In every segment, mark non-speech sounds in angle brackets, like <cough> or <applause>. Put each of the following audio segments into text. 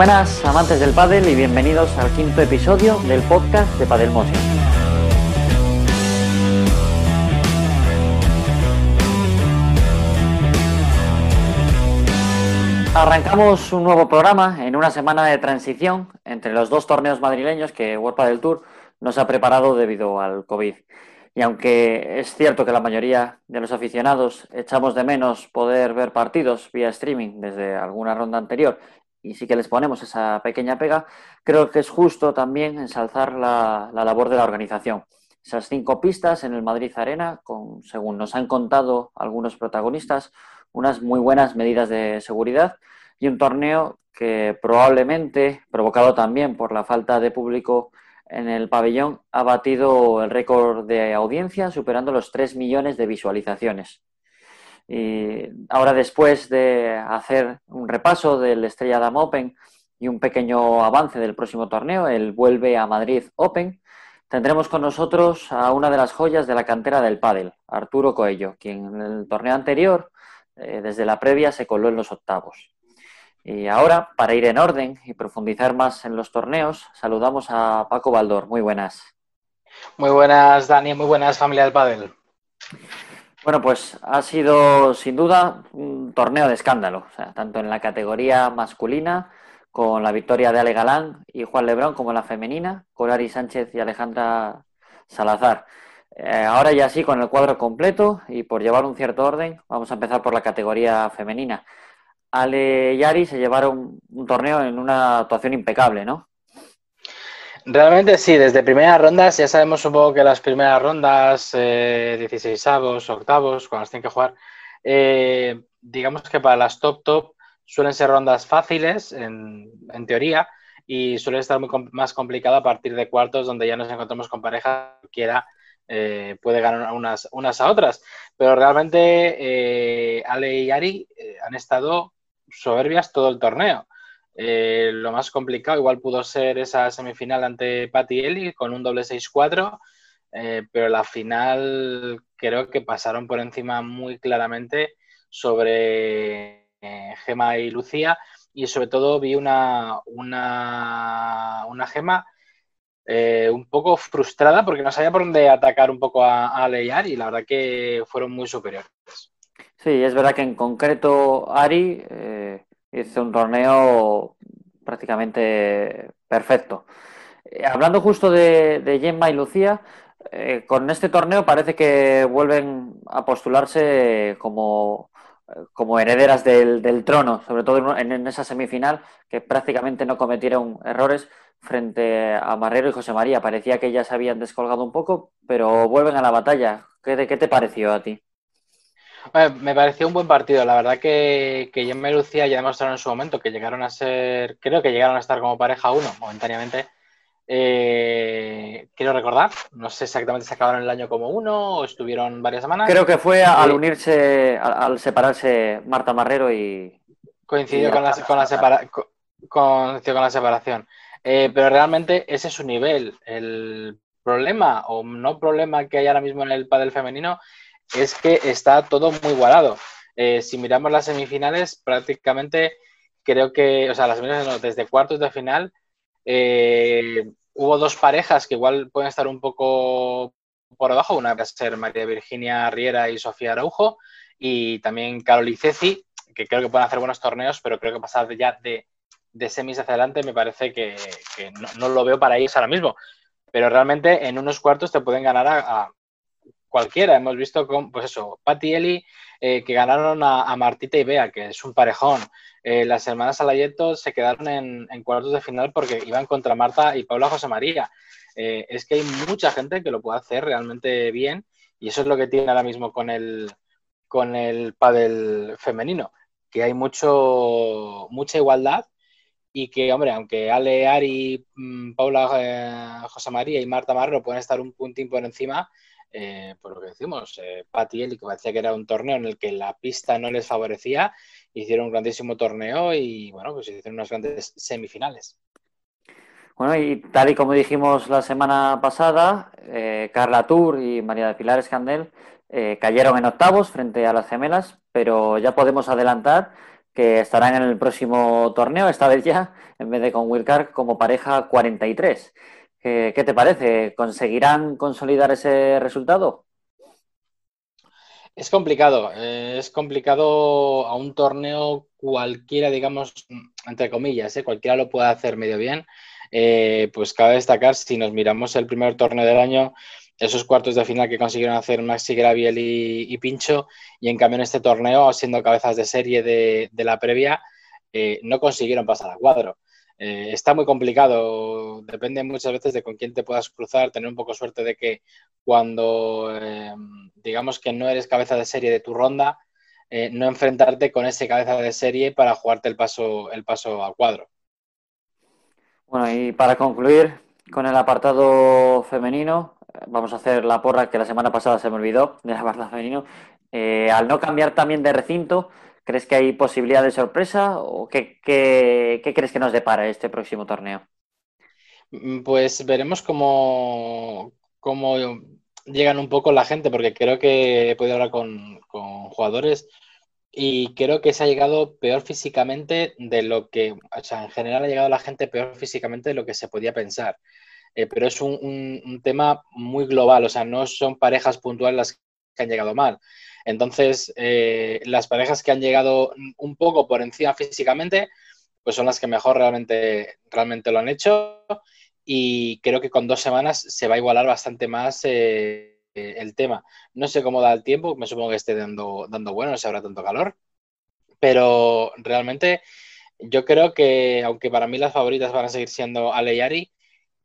Buenas amantes del pádel y bienvenidos al quinto episodio del podcast de Padel Motion. Arrancamos un nuevo programa en una semana de transición entre los dos torneos madrileños que World Padel Tour nos ha preparado debido al COVID. Y aunque es cierto que la mayoría de los aficionados echamos de menos poder ver partidos vía streaming desde alguna ronda anterior y sí que les ponemos esa pequeña pega, creo que es justo también ensalzar la, labor de la organización. Esas cinco pistas en el Madrid Arena, con, según nos han contado algunos protagonistas, unas muy buenas medidas de seguridad y un torneo que probablemente, provocado también por la falta de público en el pabellón, ha batido el récord de audiencia, superando los 3 millones de visualizaciones. Y ahora después de hacer un repaso del Estrella Dam Open y un pequeño avance del próximo torneo, el Vuelve a Madrid Open, tendremos con nosotros a una de las joyas de la cantera del pádel, Arturo Coello, quien en el torneo anterior, eh, desde la previa, se coló en los octavos. Y ahora, para ir en orden y profundizar más en los torneos, saludamos a Paco Baldor. Muy buenas. Muy buenas, Dani. Muy buenas, familia del pádel. Bueno, pues ha sido sin duda un torneo de escándalo, tanto en la categoría masculina, con la victoria de Ale Galán y Juan Lebrón, como en la femenina, con Ari Sánchez y Alejandra Salazar. Eh, ahora ya sí, con el cuadro completo y por llevar un cierto orden, vamos a empezar por la categoría femenina. Ale y Ari se llevaron un torneo en una actuación impecable, ¿no? Realmente sí, desde primeras rondas ya sabemos un poco que las primeras rondas, eh, 16 avos, octavos, cuando las tienen que jugar, eh, digamos que para las top top suelen ser rondas fáciles en, teoría y suele estar muy más complicado a partir de cuartos donde ya nos encontramos con pareja que eh, puede ganar unas, unas a otras. Pero realmente eh, Ale y Ari eh, han estado soberbias todo el torneo. Eh, lo más complicado igual pudo ser esa semifinal ante Patti Eli con un doble 6-4, eh, pero la final creo que pasaron por encima muy claramente sobre eh, Gema y Lucía y sobre todo vi una, una, una Gema un poco frustrada porque no sabía por dónde atacar un poco a, a Leyar y la verdad que fueron muy superiores. Sí, es verdad que en concreto Ari Hizo un torneo prácticamente perfecto. Eh, hablando justo de, Gemma y Lucía, eh, con este torneo parece que vuelven a postularse como, como herederas del, trono, sobre todo en, esa semifinal, que prácticamente no cometieron errores frente a Marrero y José María. Parecía que ya se habían descolgado un poco, pero vuelven a la batalla. ¿Qué, qué te pareció a ti? Me pareció un buen partido. La verdad que, que Gemma y Lucía ya demostraron en su momento que llegaron a ser, creo que llegaron a estar como pareja uno momentáneamente. Eh, quiero recordar, no sé exactamente si acabaron el año como uno o estuvieron varias semanas. Creo que fue al unirse, al, separarse Marta Marrero y. Coincidió con, la, con, la con, la separación. Eh, pero realmente ese es su nivel. El problema o no problema que hay ahora mismo en el pádel femenino es que está todo muy igualado. Eh, si miramos las semifinales, prácticamente creo que, o sea, las semifinales desde cuartos de final, eh, hubo dos parejas que igual pueden estar un poco por abajo. Una va a ser María Virginia Riera y Sofía Araujo, y también Carol y que creo que pueden hacer buenos torneos, pero creo que pasar ya de, de semis hacia adelante me parece que, no, lo veo para ellos ahora mismo. Pero realmente en unos cuartos te pueden ganar a cualquiera. Hemos visto con, pues eso, Patti y Eli eh, que ganaron a, Martita y Bea, que es un parejón. Eh, las hermanas Alayeto se quedaron en, cuartos de final porque iban contra Marta y Paula José María. Eh, es que hay mucha gente que lo puede hacer realmente bien y eso es lo que tiene ahora mismo con el, con el pádel femenino, que hay mucho, mucha igualdad y que, hombre, aunque Ale, Ari, mm, Paula José María y Marta Marro pueden estar un puntín por encima, eh, por lo que decimos, eh, y que parecía que era un torneo en el que la pista no les favorecía, hicieron un grandísimo torneo y bueno, pues hicieron unas grandes semifinales. Bueno, y tal y como dijimos la semana pasada, eh, Carla Tour y María de Pilar Escandel cayeron en octavos frente a las gemelas, pero ya podemos adelantar que estarán en el próximo torneo, esta vez ya, en vez de con Wilcar, como pareja 43. ¿Qué, qué te parece? ¿Conseguirán consolidar ese resultado? Es complicado, eh, es complicado a un torneo cualquiera, digamos, entre comillas, ¿eh? cualquiera lo puede hacer medio bien. Eh, pues cabe destacar, si nos miramos el primer torneo del año, esos cuartos de final que consiguieron hacer Maxi Graviel y, Pincho, y en cambio en este torneo, siendo cabezas de serie de, la previa, no consiguieron pasar a cuadro. Está muy complicado, depende muchas veces de con quién te puedas cruzar, tener un poco suerte de que cuando digamos que no eres cabeza de serie de tu ronda, eh, no enfrentarte con ese cabeza de serie para jugarte el paso, el paso al cuadro. Bueno, y para concluir con el apartado femenino, vamos a hacer la porra que la semana pasada se me olvidó del <laughs> apartado femenino. Eh, al no cambiar también de recinto, ¿crees que hay posibilidad de sorpresa o qué, qué, qué crees que nos depara este próximo torneo? Mm, pues veremos cómo, cómo llegan un poco la gente, porque creo que he podido hablar con, jugadores y creo que se ha llegado peor físicamente de lo que, o sea, en general ha llegado la gente peor físicamente de lo que se podía pensar. Eh, pero es un, tema muy global, o sea, no son parejas puntuales las que han llegado mal. Entonces, eh, las parejas que han llegado un poco por encima físicamente, pues son las que mejor realmente, realmente lo han hecho y creo que con dos semanas se va a igualar bastante más eh, el tema. No sé cómo da el tiempo, me supongo que esté dando, dando bueno, no se habrá tanto calor, pero realmente yo creo que, aunque para mí las favoritas van a seguir siendo Ale y Ari,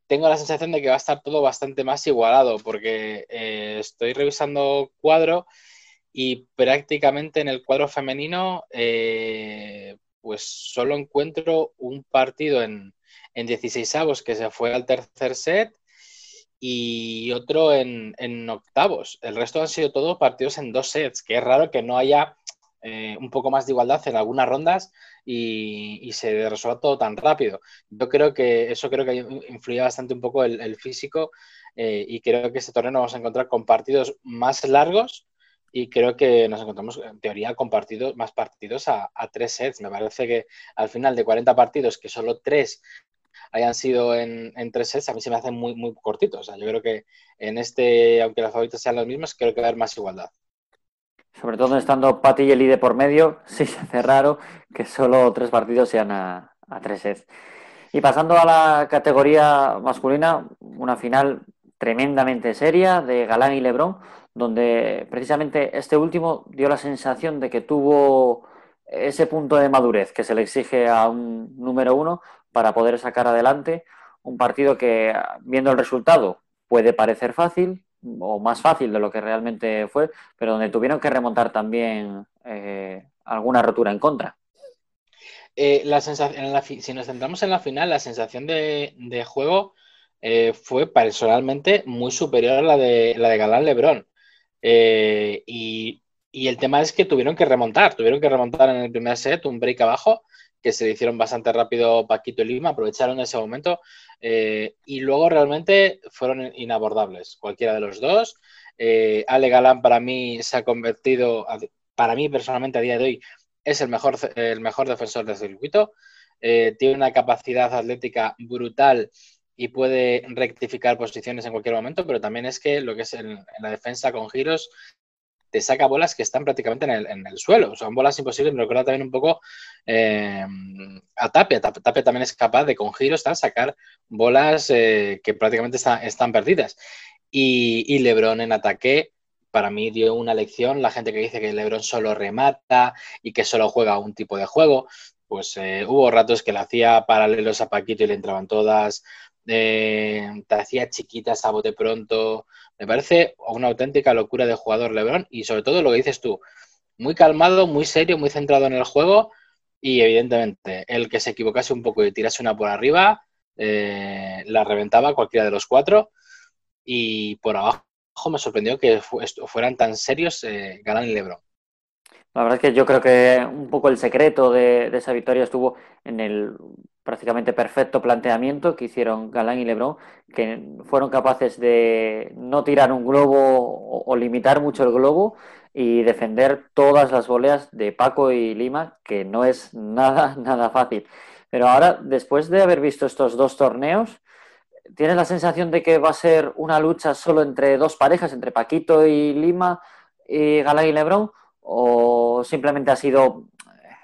tengo la sensación de que va a estar todo bastante más igualado, porque eh, estoy revisando cuadro y prácticamente en el cuadro femenino, eh, pues solo encuentro un partido en, en 16 avos que se fue al tercer set y otro en, octavos. El resto han sido todos partidos en dos sets, que es raro que no haya eh, un poco más de igualdad en algunas rondas y, se resuelva todo tan rápido. Yo creo que eso creo que influye bastante un poco el, físico eh, y creo que este torneo nos vamos a encontrar con partidos más largos y creo que nos encontramos en teoría con partidos, más partidos a, tres sets. Me parece que al final de 40 partidos, que solo tres hayan sido en, tres sets, a mí se me hacen muy, muy cortitos. O sea, yo creo que en este, aunque las favoritas sean los mismos, creo que va a haber más igualdad. Sobre todo estando Pati y Eli de por medio, sí <laughs> se hace raro que solo tres partidos sean a, tres sets. Y pasando a la categoría masculina, una final tremendamente seria de Galán y Lebrón, donde precisamente este último dio la sensación de que tuvo ese punto de madurez que se le exige a un número uno para poder sacar adelante un partido que, viendo el resultado, puede parecer fácil o más fácil de lo que realmente fue, pero donde tuvieron que remontar también eh, alguna rotura en contra. Eh, la sensación, si nos centramos en la final, la sensación de, juego eh, fue personalmente muy superior a la de, la de Galán Lebrón. y, y, el tema es que tuvieron que remontar, tuvieron que remontar en el primer set un break abajo que se hicieron bastante rápido Paquito y Lima, aprovecharon ese momento eh, y luego realmente fueron inabordables, cualquiera de los dos. Eh, Ale Galán para mí se ha convertido, para mí personalmente a día de hoy, es el mejor, el mejor defensor del circuito. Eh, tiene una capacidad atlética brutal y puede rectificar posiciones en cualquier momento, pero también es que lo que es en la defensa con giros te saca bolas que están prácticamente en el, suelo. Son bolas imposibles, me recuerda también un poco eh, a Tapia. Tapia también es capaz de, con giros, sacar bolas eh, que prácticamente están perdidas. Y, Lebron en ataque, para mí dio una lección. La gente que dice que Lebron solo remata y que solo juega un tipo de juego, pues eh, hubo ratos que le hacía paralelos a Paquito y le entraban todas. te hacía chiquitas a bote pronto. Me parece una auténtica locura de jugador LeBron y sobre todo lo que dices tú, muy calmado, muy serio, muy centrado en el juego y evidentemente el que se equivocase un poco y tirase una por arriba eh, la reventaba cualquiera de los cuatro y por abajo me sorprendió que fueran tan serios eh, Galán y LeBron. La verdad es que yo creo que un poco el secreto de, esa victoria estuvo en el prácticamente perfecto planteamiento que hicieron Galán y Lebrón, que fueron capaces de no tirar un globo o, limitar mucho el globo y defender todas las voleas de Paco y Lima, que no es nada, <laughs> nada fácil. Pero ahora, después de haber visto estos dos torneos, ¿tienes la sensación de que va a ser una lucha solo entre dos parejas, entre Paquito y Lima y Galán y Lebrón? ¿O simplemente ha sido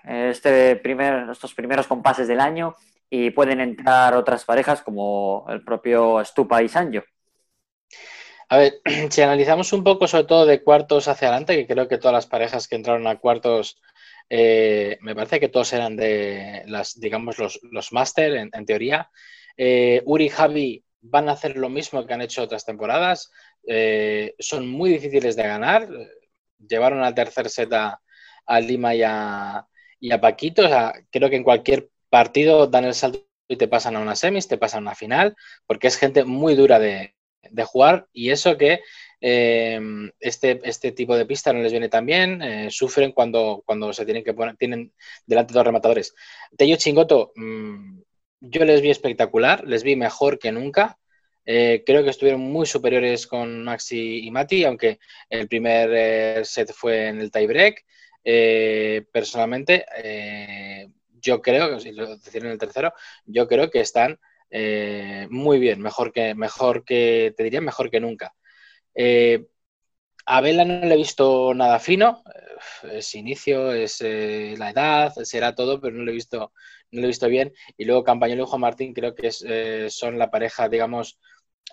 este primer, estos primeros compases del año y pueden entrar otras parejas como el propio Stupa y Sanjo? A ver, <clears throat> si analizamos un poco sobre todo de cuartos hacia adelante, que creo que todas las parejas que entraron a cuartos, eh, me parece que todos eran de las, digamos, los, los máster en, teoría. Eh, Uri y Javi van a hacer lo mismo que han hecho otras temporadas. Eh, son muy difíciles de ganar. Llevaron al tercer set a, Lima y a, a Paquito. O sea, creo que en cualquier partido dan el salto y te pasan a una semis, te pasan a una final, porque es gente muy dura de, jugar y eso que eh, este, este tipo de pista no les viene tan bien, eh, sufren cuando, cuando se tienen que poner, tienen delante dos rematadores. Tello Chingoto, mm, yo les vi espectacular, les vi mejor que nunca. Eh, creo que estuvieron muy superiores con Maxi y Mati, aunque el primer set fue en el tiebreak. personalmente, yo creo, si lo decir en el tercero, yo creo que están eh, muy bien, mejor que, mejor que, te diría mejor que nunca. Eh, a Vela no le he visto nada fino, eh, es inicio, es la edad, será todo, pero no lo he visto, no lo he visto bien. Y luego Campañolo y Juan Martín creo que son la pareja, digamos,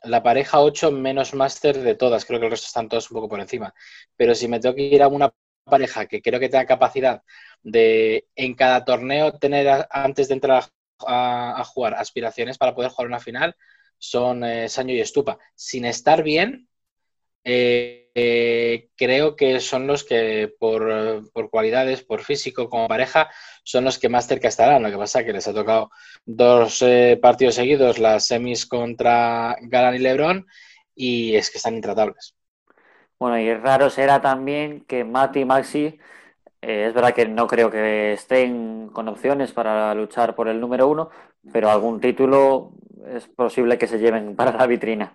la pareja 8 menos máster de todas, creo que el resto están todos un poco por encima. Pero si me tengo que ir a una pareja que creo que tenga capacidad de en cada torneo tener antes de entrar a jugar aspiraciones para poder jugar una final son eh, y Estupa. Sin estar bien, eh, eh, creo que son los que por, cualidades, por físico, como pareja, son los que más cerca estarán. Lo que pasa es que les ha tocado dos partidos seguidos, las semis contra Galán y Lebron, y es que están intratables. Bueno, y raro será también que Mati y Maxi eh, es verdad que no creo que estén con opciones para luchar por el número uno, pero algún título es posible que se lleven para la vitrina.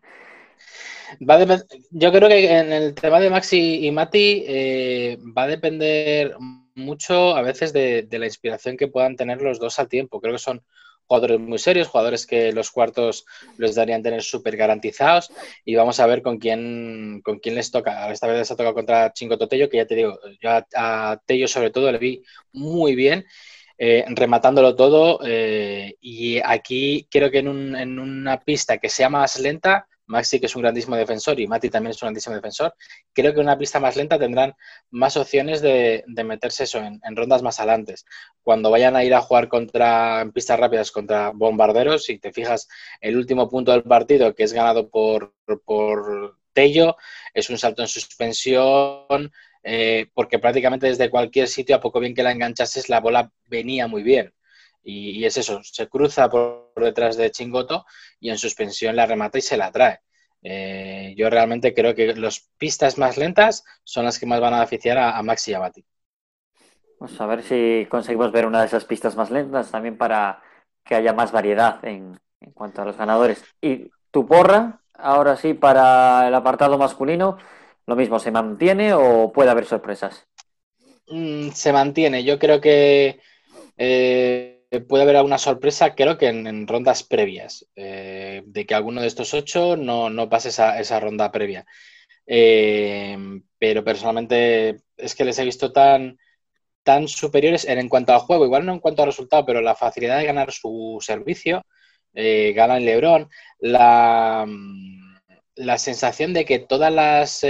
Yo creo que en el tema de Maxi y Mati eh, va a depender mucho a veces de, la inspiración que puedan tener los dos al tiempo. Creo que son jugadores muy serios, jugadores que los cuartos los darían tener súper garantizados y vamos a ver con quién, con quién les toca. Esta vez les ha tocado contra Chingo Totello, que ya te digo, yo a, Tello sobre todo le vi muy bien. Eh, rematándolo todo eh, y aquí creo que en, en, una pista que sea más lenta Maxi, que es un grandísimo defensor, y Mati también es un grandísimo defensor, creo que una pista más lenta tendrán más opciones de, meterse eso en, rondas más adelante. Cuando vayan a ir a jugar contra, en pistas rápidas contra bombarderos, si te fijas, el último punto del partido, que es ganado por, por Tello, es un salto en suspensión, eh, porque prácticamente desde cualquier sitio, a poco bien que la enganchases, la bola venía muy bien. Y, es eso, se cruza por detrás de Chingoto y en suspensión la remata y se la trae. Eh, yo realmente creo que las pistas más lentas son las que más van a beneficiar a, Maxi y a Bati. Pues a ver si conseguimos ver una de esas pistas más lentas también para que haya más variedad en, cuanto a los ganadores. Y tu porra, ahora sí, para el apartado masculino, lo mismo, ¿se mantiene o puede haber sorpresas? Mm, se mantiene. Yo creo que eh, puede haber alguna sorpresa, creo que en, rondas previas, eh, de que alguno de estos ocho no, no pase esa, esa, ronda previa. Eh, pero personalmente es que les he visto tan, tan superiores en, cuanto al juego, igual no en cuanto al resultado, pero la facilidad de ganar su servicio, eh, ganan Lebron, la, la sensación de que todas las,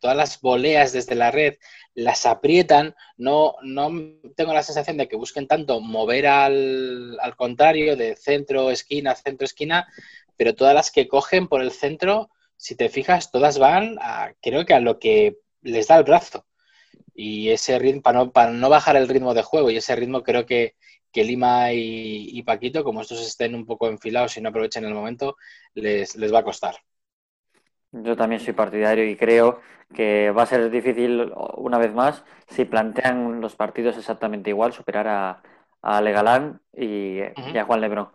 todas las voleas desde la red las aprietan, no, no tengo la sensación de que busquen tanto mover al, contrario, de centro, esquina, centro, esquina, pero todas las que cogen por el centro, si te fijas, todas van a, creo que a lo que les da el brazo. Y ese ritmo, para no, para no bajar el ritmo de juego, y ese ritmo creo que, que Lima y, Paquito, como estos estén un poco enfilados y no aprovechen el momento, les, les va a costar. Yo también soy partidario y creo que va a ser difícil, una vez más, si plantean los partidos exactamente igual, superar a, a Legalán y, a Juan Lebrón.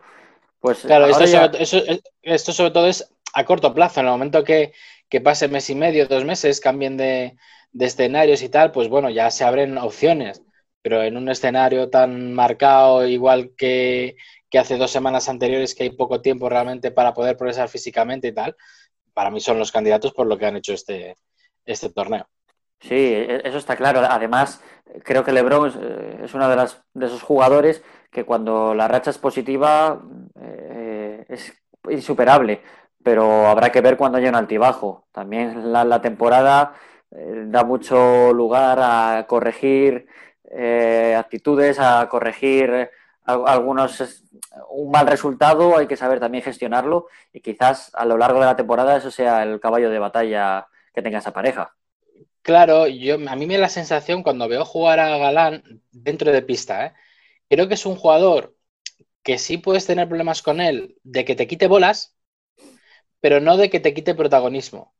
Pues claro, esto, sobre, todo es a corto plazo, en el momento que, que pase mes y medio, dos meses, cambien de, de escenarios y tal, pues bueno, ya se abren opciones. Pero en un escenario tan marcado, igual que, que hace dos semanas anteriores, que hay poco tiempo realmente para poder progresar físicamente y tal, para mí son los candidatos por lo que han hecho este, este torneo. Sí, e-, eso está claro. Además, creo que LeBron es, eh, uno de, las, de esos jugadores que cuando la racha es positiva eh, es insuperable, pero habrá que ver cuando haya un altibajo. También la, temporada eh, da mucho lugar a corregir actitudes, a corregir algunos un mal resultado, hay que saber también gestionarlo y quizás a lo largo de la temporada eso sea el caballo de batalla que tenga esa pareja. Claro, yo, a mí me da la sensación cuando veo jugar a Galán dentro de pista, ¿eh? creo que es un jugador que sí puedes tener problemas con él de que te quite bolas, pero no de que te quite protagonismo.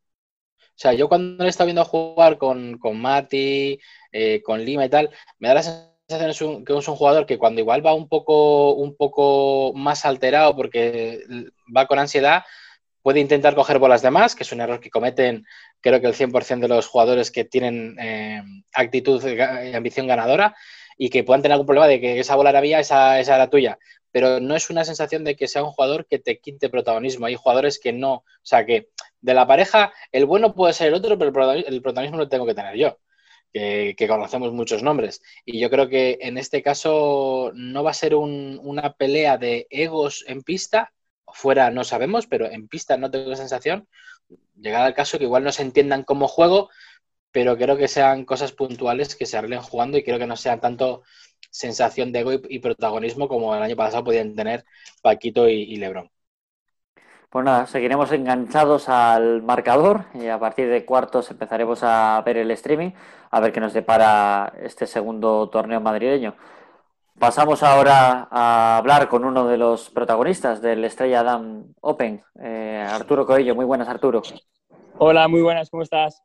O sea, yo cuando he estado viendo jugar con, con Mati, eh, con Lima y tal, me da la sensación que es un jugador que cuando igual va un poco, un poco más alterado porque va con ansiedad, puede intentar coger bolas de más, que es un error que cometen creo que el 100% de los jugadores que tienen eh, actitud y ambición ganadora y que puedan tener algún problema de que esa bola era mía, esa, esa era tuya. Pero no es una sensación de que sea un jugador que te quite protagonismo. Hay jugadores que no, o sea, que de la pareja el bueno puede ser el otro, pero el protagonismo lo tengo que tener yo. Que, conocemos muchos nombres. Y yo creo que en este caso no va a ser una pelea de egos en pista, fuera no sabemos, pero en pista no tengo la sensación, llegar al caso que igual no se entiendan como juego, pero creo que sean cosas puntuales que se arreglen jugando y creo que no sean tanto sensación de ego y, protagonismo como el año pasado podían tener Paquito y, Lebron. Pues nada, seguiremos enganchados al marcador y a partir de cuartos empezaremos a ver el streaming, a ver qué nos depara este segundo torneo madrileño. Pasamos ahora a hablar con uno de los protagonistas del Estrella Adam Open, eh, Arturo Coello. Muy buenas, Arturo. Hola, muy buenas, ¿cómo estás?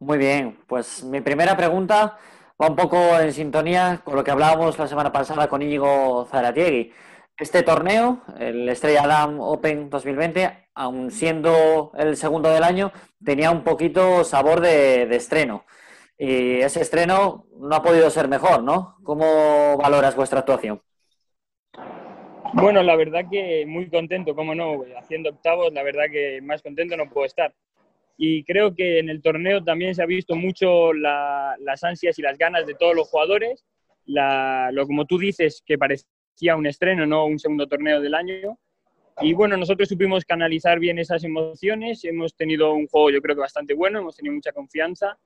Muy bien, pues mi primera pregunta va un poco en sintonía con lo que hablábamos la semana pasada con Íñigo Zaratiegui. Este torneo, el Estrella Adam Open 2020, aun siendo el segundo del año, tenía un poquito sabor de estreno. Y ese estreno no ha podido ser mejor, ¿no? ¿Cómo valoras vuestra actuación? Bueno, la verdad que muy contento, cómo no, haciendo octavos, la verdad que más contento no puedo estar. Y creo que en el torneo también se ha visto mucho las ansias y las ganas de todos los jugadores. lo como tú dices, que parecía un estreno, no un segundo torneo del año. Y bueno, nosotros supimos canalizar bien esas emociones. Hemos tenido un juego, yo creo que bastante bueno, hemos tenido mucha confianza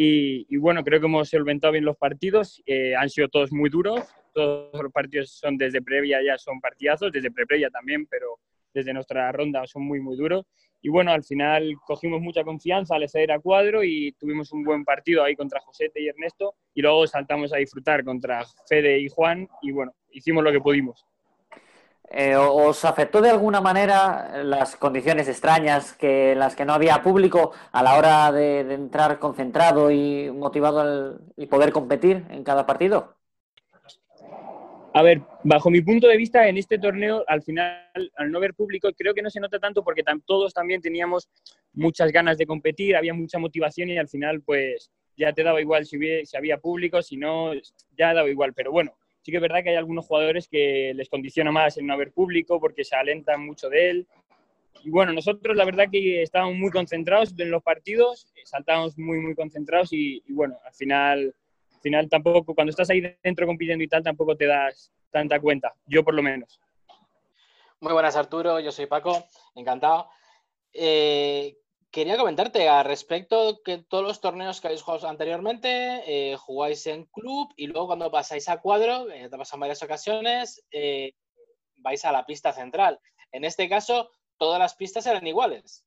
y, bueno, creo que hemos solventado bien los partidos. Eh, han sido todos muy duros. Todos los partidos son desde previa, ya son partidazos, desde pre-previa también, pero desde nuestra ronda son muy, muy duros. Y bueno, al final cogimos mucha confianza al acceder a cuadro y tuvimos un buen partido ahí contra Josete y Ernesto. Y luego saltamos a disfrutar contra Fede y Juan. Y bueno, hicimos lo que pudimos. Eh, ¿Os afectó de alguna manera las condiciones extrañas que las que no había público a la hora de, entrar concentrado y motivado y poder competir en cada partido? A ver, bajo mi punto de vista, en este torneo, al final, al no ver público, creo que no se nota tanto porque todos también teníamos muchas ganas de competir, había mucha motivación y al final, pues ya te daba igual si, si había público, si no, ya daba igual. Pero bueno, sí que es verdad que hay algunos jugadores que les condiciona más el no haber público porque se alentan mucho de él. Y bueno, nosotros la verdad que estábamos muy concentrados en los partidos, saltábamos muy, muy concentrados y, bueno, al final, al final tampoco, cuando estás ahí dentro compitiendo y tal, tampoco te das tanta cuenta, yo por lo menos. Muy buenas Arturo, yo soy Paco, encantado. Eh, Quería comentarte al respecto que todos los torneos que habéis jugado anteriormente eh, jugáis en club y luego cuando pasáis a cuadro, eh, te en varias ocasiones, eh, vais a la pista central. En este caso, todas las pistas eran iguales.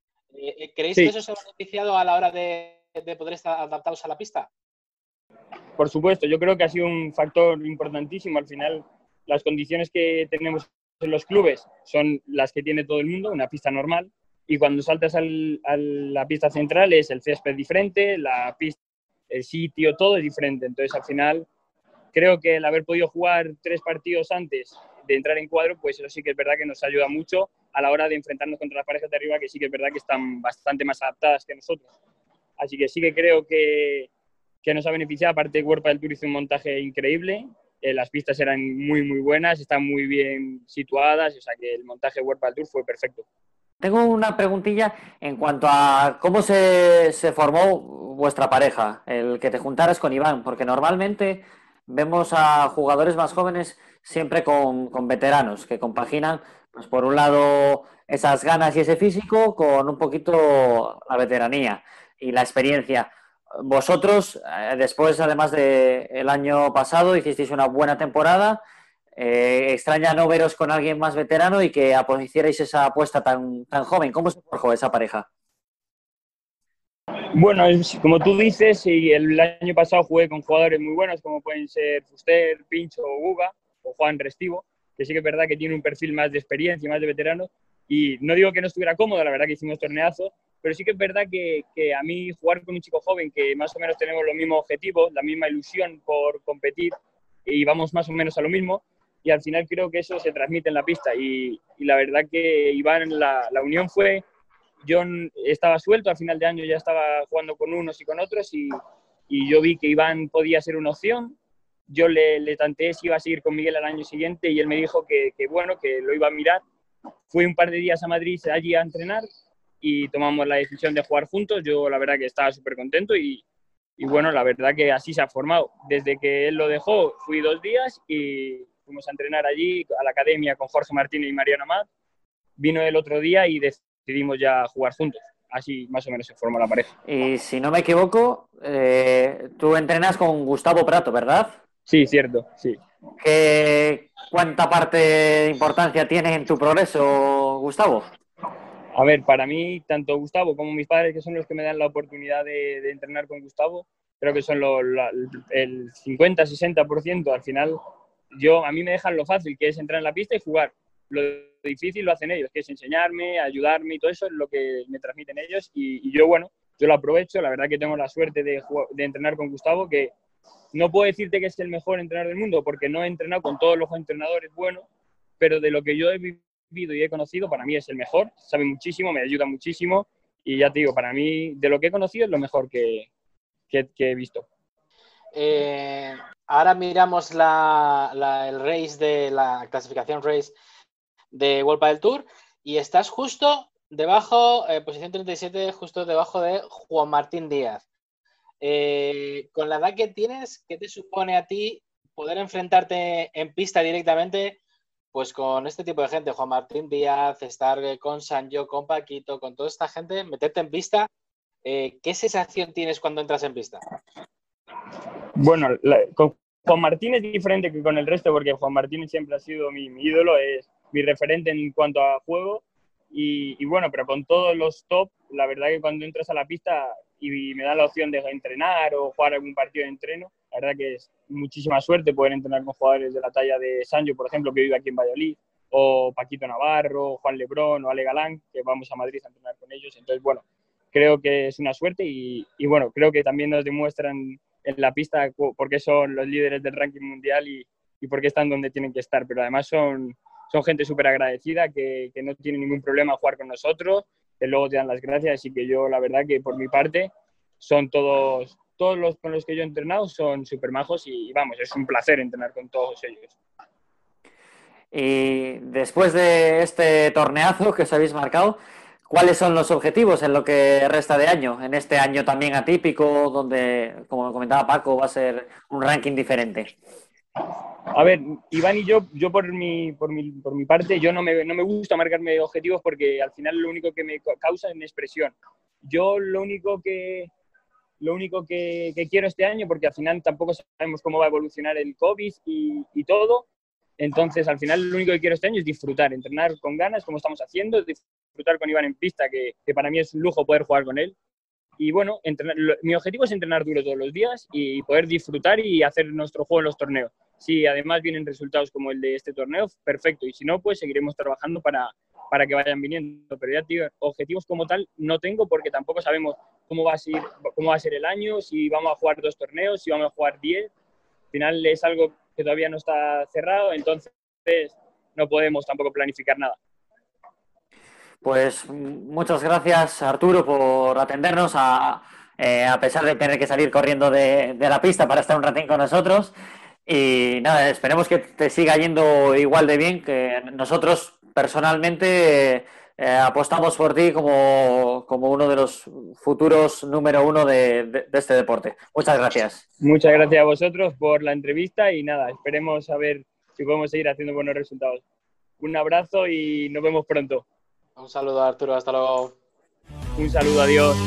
¿Creéis que eso se ha beneficiado a la hora de, de poder estar adaptados a la pista? Por supuesto, yo creo que ha sido un factor importantísimo. Al final, las condiciones que tenemos en los clubes son las que tiene todo el mundo, una pista normal y cuando saltas a la pista central es el césped diferente, la pista, el sitio, todo es diferente. Entonces, al final, creo que el haber podido jugar tres partidos antes de entrar en cuadro, pues eso sí que es verdad que nos ayuda mucho a la hora de enfrentarnos contra las parejas de arriba, que sí que es verdad que están bastante más adaptadas que nosotros. Así que sí que creo que, que nos ha beneficiado. Aparte, Huerpa del Tour hizo un montaje increíble. Eh, las pistas eran muy, muy buenas, están muy bien situadas. O sea que el montaje de Huerpa del Tour fue perfecto. Tengo una preguntilla en cuanto a cómo se, se, formó vuestra pareja, el que te juntaras con Iván, porque normalmente vemos a jugadores más jóvenes siempre con, con veteranos, que compaginan, pues por un lado, esas ganas y ese físico con un poquito la veteranía y la experiencia. Vosotros, eh, después, además del el año pasado, hicisteis una buena temporada. Eh, extraña no veros con alguien más veterano y que hicierais esa apuesta tan, tan joven. ¿Cómo se forjó esa pareja? Bueno, como tú dices, el año pasado jugué con jugadores muy buenos como pueden ser Fuster, Pincho o Guga o Juan Restivo, que sí que es verdad que tiene un perfil más de experiencia y más de veterano. Y no digo que no estuviera cómodo, la verdad que hicimos torneazos, pero sí que es verdad que, que, a mí jugar con un chico joven que más o menos tenemos los mismos objetivos, la misma ilusión por competir y vamos más o menos a lo mismo y al final creo que eso se transmite en la pista y, y la verdad que Iván, la, la, unión fue, yo estaba suelto, al final de año ya estaba jugando con unos y con otros y, y yo vi que Iván podía ser una opción, yo le, le, tanteé si iba a seguir con Miguel al año siguiente y él me dijo que, que bueno, que lo iba a mirar. Fui un par de días a Madrid allí a entrenar y tomamos la decisión de jugar juntos. Yo la verdad que estaba súper contento y, y, bueno, la verdad que así se ha formado. Desde que él lo dejó, fui dos días y fuimos a entrenar allí a la academia con Jorge Martínez y Mariano Amat. Vino el otro día y decidimos ya jugar juntos. Así más o menos se formó la pareja. Y si no me equivoco, eh, tú entrenas con Gustavo Prato, ¿verdad? Sí, cierto, sí. ¿Qué, ¿Cuánta parte de importancia tiene en tu progreso, Gustavo? A ver, para mí, tanto Gustavo como mis padres, que son los que me dan la oportunidad de, entrenar con Gustavo, creo que son lo, la, el 50-60%. Al final, yo, a mí me dejan lo fácil, que es entrar en la pista y jugar. Lo difícil lo hacen ellos, que es enseñarme, ayudarme y todo eso es lo que me transmiten ellos. Y, yo, bueno, yo lo aprovecho. La verdad que tengo la suerte de entrenar con Gustavo, que no puedo decirte que es el mejor entrenador del mundo, porque no he entrenado con todos los entrenadores buenos, pero de lo que yo he vivido y he conocido, para mí es el mejor, sabe muchísimo, me ayuda muchísimo y ya te digo, para mí de lo que he conocido es lo mejor que, he visto. Eh, ahora miramos la, la, el race de la clasificación race de World del Tour y estás justo debajo, eh, posición 37, justo debajo de Juan Martín Díaz. Eh, con la edad que tienes, ¿qué te supone a ti poder enfrentarte en pista directamente pues con este tipo de gente, Juan Martín Díaz, estar con Sancho, con Paquito, con toda esta gente, meterte en pista, eh, ¿qué sensación tienes cuando entras en pista? Bueno, con Martín es diferente que con el resto, porque Juan Martín siempre ha sido mi, mi ídolo, es mi referente en cuanto a juego. Y, y, bueno, pero con todos los top, la verdad que cuando entras a la pista y me da la opción de entrenar o jugar algún partido de entreno, la verdad que es muchísima suerte poder entrenar con jugadores de la talla de Sancho, por ejemplo, que vive aquí en Valladolid, o Paquito Navarro, Juan Lebrón o Ale Galán, que vamos a Madrid a entrenar con ellos. Entonces, bueno, creo que es una suerte y, y bueno, creo que también nos demuestran en la pista por qué son los líderes del ranking mundial y, y por qué están donde tienen que estar. Pero además son, son gente súper agradecida que, que no tiene ningún problema jugar con nosotros, que luego te dan las gracias y que yo, la verdad, que por mi parte, son todos todos los con los que yo he entrenado son súper majos y vamos, es un placer entrenar con todos ellos. Y después de este torneazo que os habéis marcado, ¿cuáles son los objetivos en lo que resta de año? En este año también atípico, donde, como comentaba Paco, va a ser un ranking diferente. A ver, Iván y yo, yo por mi, parte, yo no me, no me gusta marcarme objetivos porque al final lo único que me causa es expresión. Yo lo único que, lo único que, quiero este año, porque al final tampoco sabemos cómo va a evolucionar el COVID y, todo. Entonces, al final, lo único que quiero este año es disfrutar, entrenar con ganas, como estamos haciendo, disfrutar con Iván en pista, que, para mí es un lujo poder jugar con él. Y bueno, entrenar, mi objetivo es entrenar duro todos los días y poder disfrutar y hacer nuestro juego en los torneos. Si además vienen resultados como el de este torneo, perfecto. Y si no, pues seguiremos trabajando para, para que vayan viniendo. Pero ya, tío, objetivos como tal no tengo porque tampoco sabemos cómo va a ser, cómo va a ser el año, si vamos a jugar dos torneos, si vamos a jugar diez. Al final es algo que todavía no está cerrado, entonces no podemos tampoco planificar nada. Pues muchas gracias Arturo por atendernos a eh, a pesar de tener que salir corriendo de, de, la pista para estar un ratín con nosotros. Y nada, esperemos que te siga yendo igual de bien que nosotros personalmente eh, apostamos por ti como, como, uno de los futuros número uno de, de, de, este deporte. Muchas gracias. Muchas gracias a vosotros por la entrevista y nada, esperemos a ver si podemos seguir haciendo buenos resultados. Un abrazo y nos vemos pronto. Un saludo Arturo, hasta luego. Un saludo, adiós.